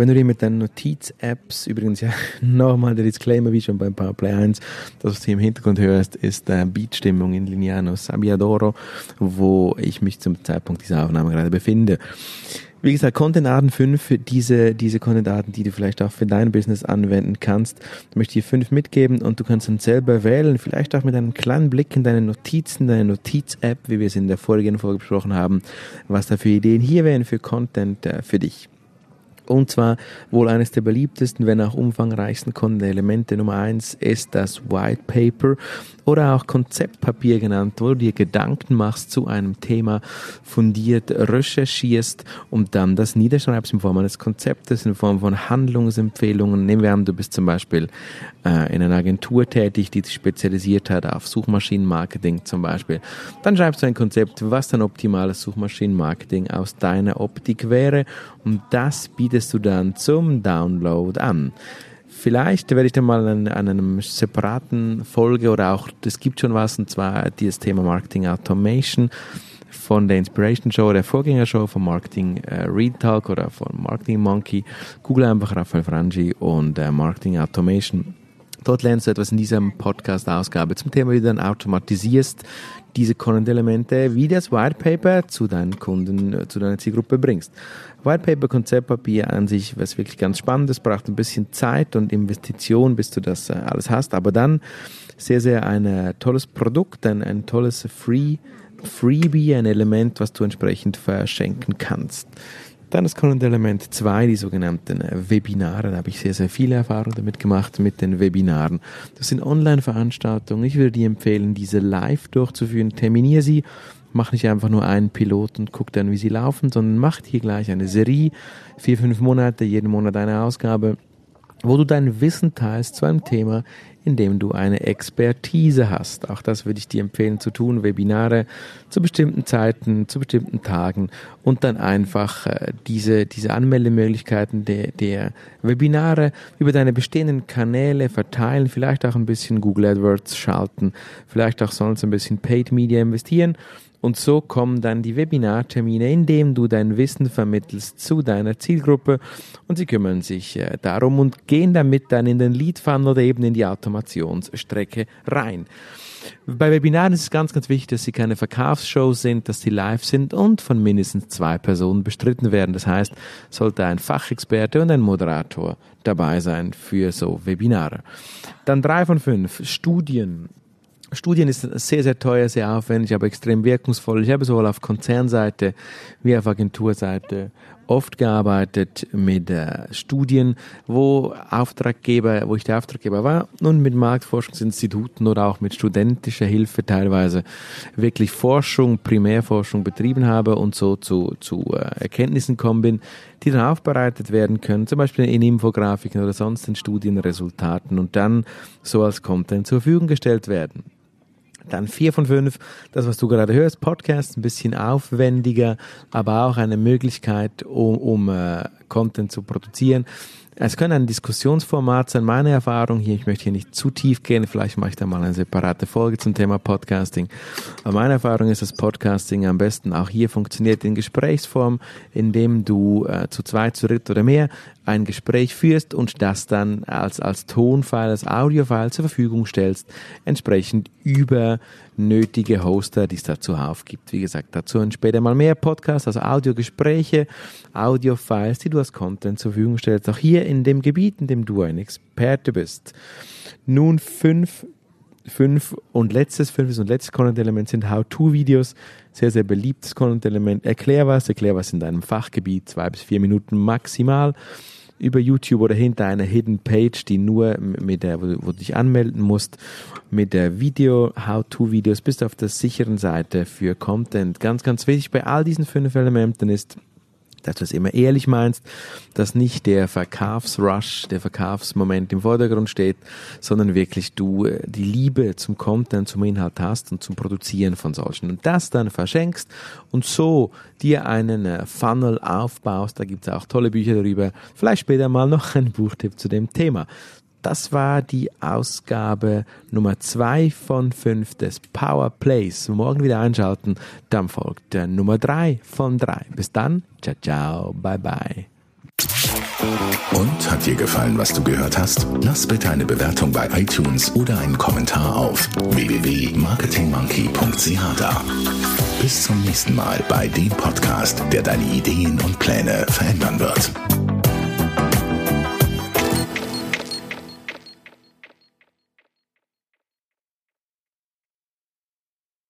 Wenn du dir mit deinen Notiz-Apps, übrigens ja nochmal der Disclaimer wie schon beim PowerPlay 1, das was du im Hintergrund hörst, ist äh, Beatstimmung in Lignano Sabbiadoro, wo ich mich zum Zeitpunkt dieser Aufnahme gerade befinde. Wie gesagt, Content-Arten 5, diese, diese Content-Arten, die du vielleicht auch für dein Business anwenden kannst, möchte ich dir fünf mitgeben und du kannst dann selber wählen, vielleicht auch mit einem kleinen Blick in deine Notizen, deine Notiz-App, wie wir es in der vorigen Folge besprochen haben, was da für Ideen hier wären für Content äh, für dich. Und zwar wohl eines der beliebtesten, wenn auch umfangreichsten Elemente Nummer eins ist das White Paper oder auch Konzeptpapier genannt, wo du dir Gedanken machst zu einem Thema, fundiert recherchierst und dann das niederschreibst in Form eines Konzeptes, in Form von Handlungsempfehlungen. Nehmen wir an, du bist zum Beispiel äh, in einer Agentur tätig, die sich spezialisiert hat auf Suchmaschinenmarketing zum Beispiel. Dann schreibst du ein Konzept, was dann optimales Suchmaschinenmarketing aus deiner Optik wäre und das bietest du dann zum Download an. Vielleicht werde ich dann mal an, an einem separaten Folge oder auch, es gibt schon was, und zwar dieses Thema Marketing Automation von der Inspiration Show, der Vorgängershow von Marketing äh, Read Talk oder von Marketing Monkey. Google einfach Raphael Frangi und äh, Marketing Automation. Dort lernst du etwas in dieser Podcast-Ausgabe zum Thema, wie du dann automatisierst diese Content-Elemente wie das White Paper zu deinen Kunden, zu deiner Zielgruppe bringst. White Paper, Konzeptpapier an sich, was wirklich ganz spannend ist, braucht ein bisschen Zeit und Investition, bis du das äh, alles hast, aber dann sehr, sehr ein äh, tolles Produkt, ein, ein tolles Free, Freebie, ein Element, was du entsprechend verschenken kannst. Dann das Content-Element 2, die sogenannten Webinare. Da habe ich sehr, sehr viele Erfahrungen damit gemacht, mit den Webinaren. Das sind Online-Veranstaltungen. Ich würde dir empfehlen, diese live durchzuführen. Terminiere sie. Mach nicht einfach nur einen Pilot und guck dann, wie sie laufen, sondern mach hier gleich eine Serie. Vier, fünf Monate, jeden Monat eine Ausgabe wo du dein Wissen teilst zu einem Thema, in dem du eine Expertise hast. Auch das würde ich dir empfehlen zu tun, Webinare zu bestimmten Zeiten, zu bestimmten Tagen und dann einfach äh, diese, diese Anmeldemöglichkeiten der, der Webinare über deine bestehenden Kanäle verteilen, vielleicht auch ein bisschen Google AdWords schalten, vielleicht auch sonst ein bisschen Paid Media investieren und so kommen dann die Webinartermine, in denen du dein Wissen vermittelst zu deiner Zielgruppe und sie kümmern sich äh, darum und gehen damit dann in den Lead Funnel oder eben in die Automationsstrecke rein. Bei Webinaren ist es ganz, ganz wichtig, dass sie keine Verkaufsshows sind, dass sie live sind und von mindestens zwei Personen bestritten werden. Das heißt, sollte ein Fachexperte und ein Moderator dabei sein für so Webinare. Dann drei von fünf Studien Studien ist sehr, sehr teuer, sehr aufwendig, aber extrem wirkungsvoll. Ich habe sowohl auf Konzernseite wie auf Agenturseite oft gearbeitet mit äh, Studien, wo Auftraggeber, wo ich der Auftraggeber war und mit Marktforschungsinstituten oder auch mit studentischer Hilfe teilweise wirklich Forschung, Primärforschung betrieben habe und so zu, zu äh, Erkenntnissen kommen bin, die dann aufbereitet werden können, zum Beispiel in Infografiken oder sonst in Studienresultaten und dann so als Content zur Verfügung gestellt werden. Dann vier von fünf, das, was du gerade hörst, Podcast, ein bisschen aufwendiger, aber auch eine Möglichkeit, um, um äh, Content zu produzieren. Es könnte ein Diskussionsformat sein, meine Erfahrung hier. Ich möchte hier nicht zu tief gehen. Vielleicht mache ich da mal eine separate Folge zum Thema Podcasting. Aber meine Erfahrung ist, dass Podcasting am besten auch hier funktioniert in Gesprächsform, indem du äh, zu zweit, zu dritt oder mehr ein Gespräch führst und das dann als, als Tonfile, als Audiofile zur Verfügung stellst, entsprechend über nötige Hoster, die es dazu aufgibt. Wie gesagt, dazu später mal mehr Podcasts, also Audiogespräche, Audiofiles, die du als Content zur Verfügung stellst, auch hier in dem Gebiet, in dem du ein Experte bist. Nun fünf fünf und letztes, fünftes und letztes Content-Element sind How-To-Videos. Sehr, sehr beliebtes Content-Element. Erklär was, erklär was in deinem Fachgebiet, zwei bis vier Minuten maximal über YouTube oder hinter einer Hidden Page, die nur mit der, wo, du dich anmelden musst, mit der Video, How-To-Videos, bist du auf der sicheren Seite für Content. Ganz, ganz wichtig bei all diesen fünf Elementen ist, dass du es immer ehrlich meinst, dass nicht der Verkaufsrush, der Verkaufsmoment im Vordergrund steht, sondern wirklich du äh, die Liebe zum Content, zum Inhalt hast und zum Produzieren von solchen und das dann verschenkst und so dir einen äh, Funnel aufbaust. Da gibt es auch tolle Bücher darüber. Vielleicht später mal noch ein Buchtipp zu dem Thema. Das war die Ausgabe Nummer zwei von fünf des Power Plays. Morgen wieder einschalten, dann folgt der Nummer drei von drei. Bis dann, ciao, ciao, bye, bye. Und hat dir gefallen, was du gehört hast? Lass bitte eine Bewertung bei iTunes oder einen Kommentar auf www.marketingmonkey.ch da. Bis zum nächsten Mal bei dem Podcast, der deine Ideen und Pläne verändern wird.